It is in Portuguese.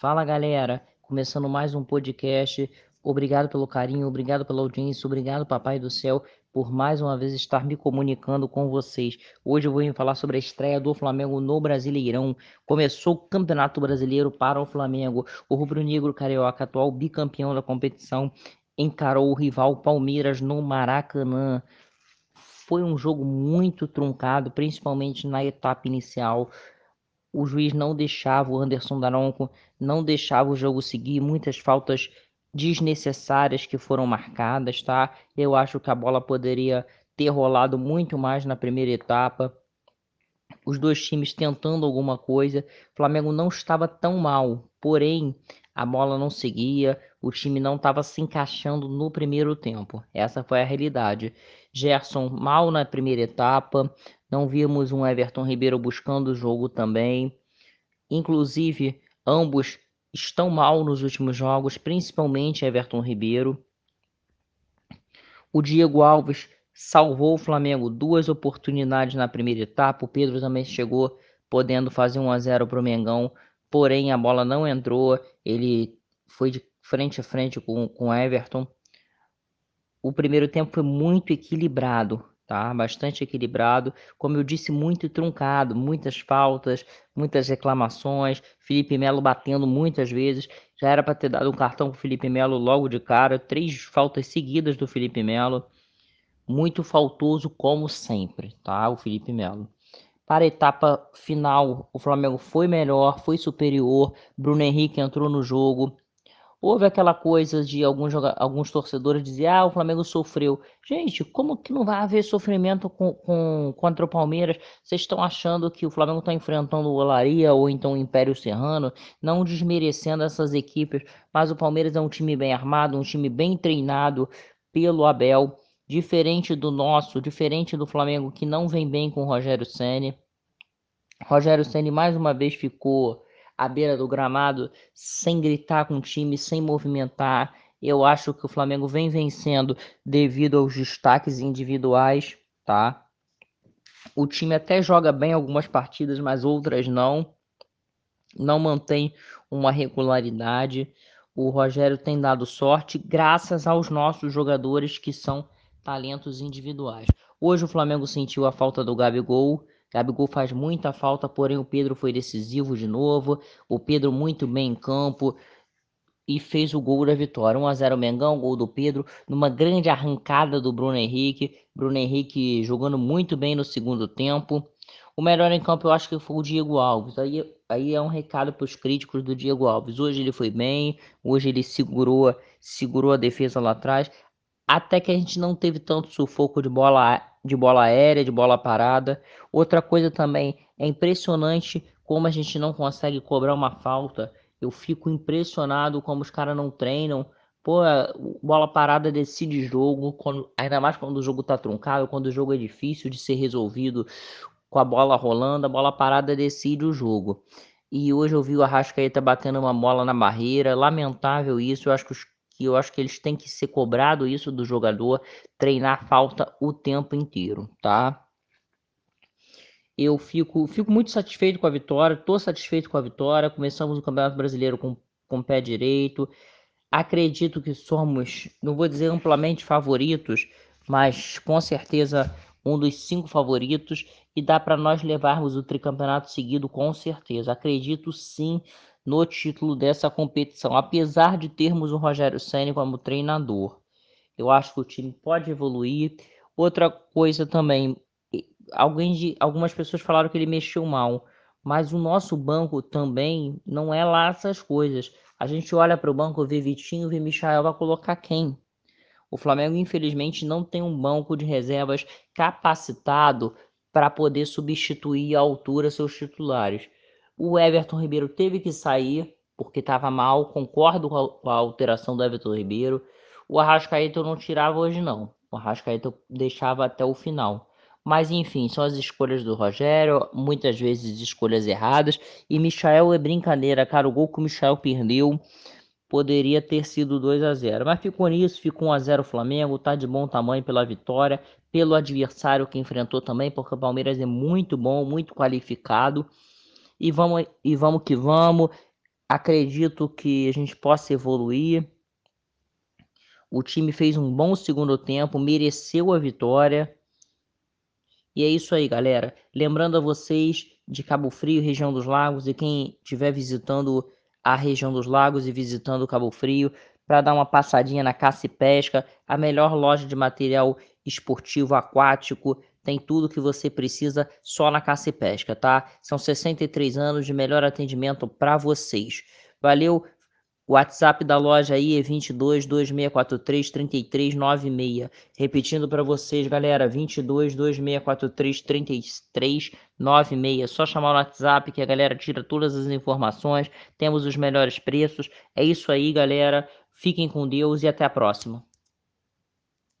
Fala galera, começando mais um podcast. Obrigado pelo carinho, obrigado pela audiência, obrigado Papai do Céu por mais uma vez estar me comunicando com vocês. Hoje eu vou falar sobre a estreia do Flamengo no Brasileirão. Começou o Campeonato Brasileiro para o Flamengo. O rubro-negro carioca, atual bicampeão da competição, encarou o rival Palmeiras no Maracanã. Foi um jogo muito truncado, principalmente na etapa inicial o juiz não deixava o Anderson Daronco, não deixava o jogo seguir, muitas faltas desnecessárias que foram marcadas, tá? Eu acho que a bola poderia ter rolado muito mais na primeira etapa. Os dois times tentando alguma coisa. O Flamengo não estava tão mal, porém a bola não seguia, o time não estava se encaixando no primeiro tempo. Essa foi a realidade. Gerson mal na primeira etapa, não vimos um Everton Ribeiro buscando o jogo também. Inclusive, ambos estão mal nos últimos jogos, principalmente Everton Ribeiro. O Diego Alves salvou o Flamengo duas oportunidades na primeira etapa. O Pedro também chegou podendo fazer 1 a 0 para o Mengão, porém a bola não entrou. Ele foi de frente a frente com o Everton. O primeiro tempo foi muito equilibrado tá? Bastante equilibrado, como eu disse, muito truncado, muitas faltas, muitas reclamações, Felipe Melo batendo muitas vezes. Já era para ter dado um cartão para Felipe Melo logo de cara, três faltas seguidas do Felipe Melo. Muito faltoso como sempre, tá? O Felipe Melo. Para a etapa final, o Flamengo foi melhor, foi superior. Bruno Henrique entrou no jogo, Houve aquela coisa de alguns, alguns torcedores dizer, ah, o Flamengo sofreu. Gente, como que não vai haver sofrimento com, com contra o Palmeiras? Vocês estão achando que o Flamengo está enfrentando o Olaria ou então o Império Serrano, não desmerecendo essas equipes, mas o Palmeiras é um time bem armado, um time bem treinado pelo Abel, diferente do nosso, diferente do Flamengo que não vem bem com o Rogério Ceni. Rogério Ceni mais uma vez ficou à beira do gramado, sem gritar com o time, sem movimentar. Eu acho que o Flamengo vem vencendo devido aos destaques individuais, tá? O time até joga bem algumas partidas, mas outras não. Não mantém uma regularidade. O Rogério tem dado sorte graças aos nossos jogadores que são talentos individuais. Hoje o Flamengo sentiu a falta do Gabigol, Gabigol faz muita falta, porém o Pedro foi decisivo de novo. O Pedro muito bem em campo e fez o gol da vitória. 1 a 0 Mengão, gol do Pedro, numa grande arrancada do Bruno Henrique. Bruno Henrique jogando muito bem no segundo tempo. O melhor em campo eu acho que foi o Diego Alves. Aí, aí é um recado para os críticos do Diego Alves. Hoje ele foi bem, hoje ele segurou, segurou a defesa lá atrás. Até que a gente não teve tanto sufoco de bola de bola aérea, de bola parada. Outra coisa também é impressionante como a gente não consegue cobrar uma falta. Eu fico impressionado como os caras não treinam. Pô, bola parada decide jogo, quando, ainda mais quando o jogo tá truncado, quando o jogo é difícil de ser resolvido com a bola rolando, a bola parada decide o jogo. E hoje eu vi o Arrascaeta batendo uma bola na barreira, lamentável isso. Eu acho que os que eu acho que eles têm que ser cobrado isso do jogador, treinar falta o tempo inteiro, tá? Eu fico, fico muito satisfeito com a vitória, estou satisfeito com a vitória. Começamos o Campeonato Brasileiro com, com o pé direito. Acredito que somos, não vou dizer amplamente favoritos, mas com certeza um dos cinco favoritos e dá para nós levarmos o tricampeonato seguido com certeza. Acredito sim no título dessa competição, apesar de termos o Rogério Ceni como treinador. Eu acho que o time pode evoluir. Outra coisa também, alguém de, algumas pessoas falaram que ele mexeu mal, mas o nosso banco também não é lá essas coisas. A gente olha para o banco, vê Vitinho, vê Michael, vai colocar quem? O Flamengo, infelizmente, não tem um banco de reservas capacitado para poder substituir à altura seus titulares. O Everton Ribeiro teve que sair porque estava mal. Concordo com a, alteração do Everton Ribeiro. O Arrascaeta eu não tirava hoje, não. O Arrascaeta eu deixava até o final. Mas enfim, são as escolhas do Rogério, muitas vezes escolhas erradas. E Michael é brincadeira, cara. O gol que o Michael perdeu poderia ter sido 2 a 0 Mas ficou nisso, ficou 1 a 0 o Flamengo, tá de bom tamanho pela vitória, pelo adversário que enfrentou também, porque o Palmeiras é muito bom, muito qualificado e vamos, e vamos que vamos. acredito que a gente possa evoluir. O time fez um bom segundo tempo, mereceu a vitória. E é isso aí, galera. Lembrando a vocês de Cabo Frio, região dos Lagos, e quem estiver visitando a região dos Lagos e visitando Cabo Frio, para dar uma passadinha na Caça e Pesca, a melhor loja de material esportivo aquático. Tem tudo que você precisa só na Caça e Pesca, tá? São 63 anos de melhor atendimento para vocês. Valeu, o WhatsApp da loja aí é 22 2643 3396. Repetindo para vocês, galera, 22 2643 3396. Só chamar o WhatsApp que a galera tira todas as informações. Temos os melhores preços. É isso aí, galera. Fiquem com Deus e até a próxima.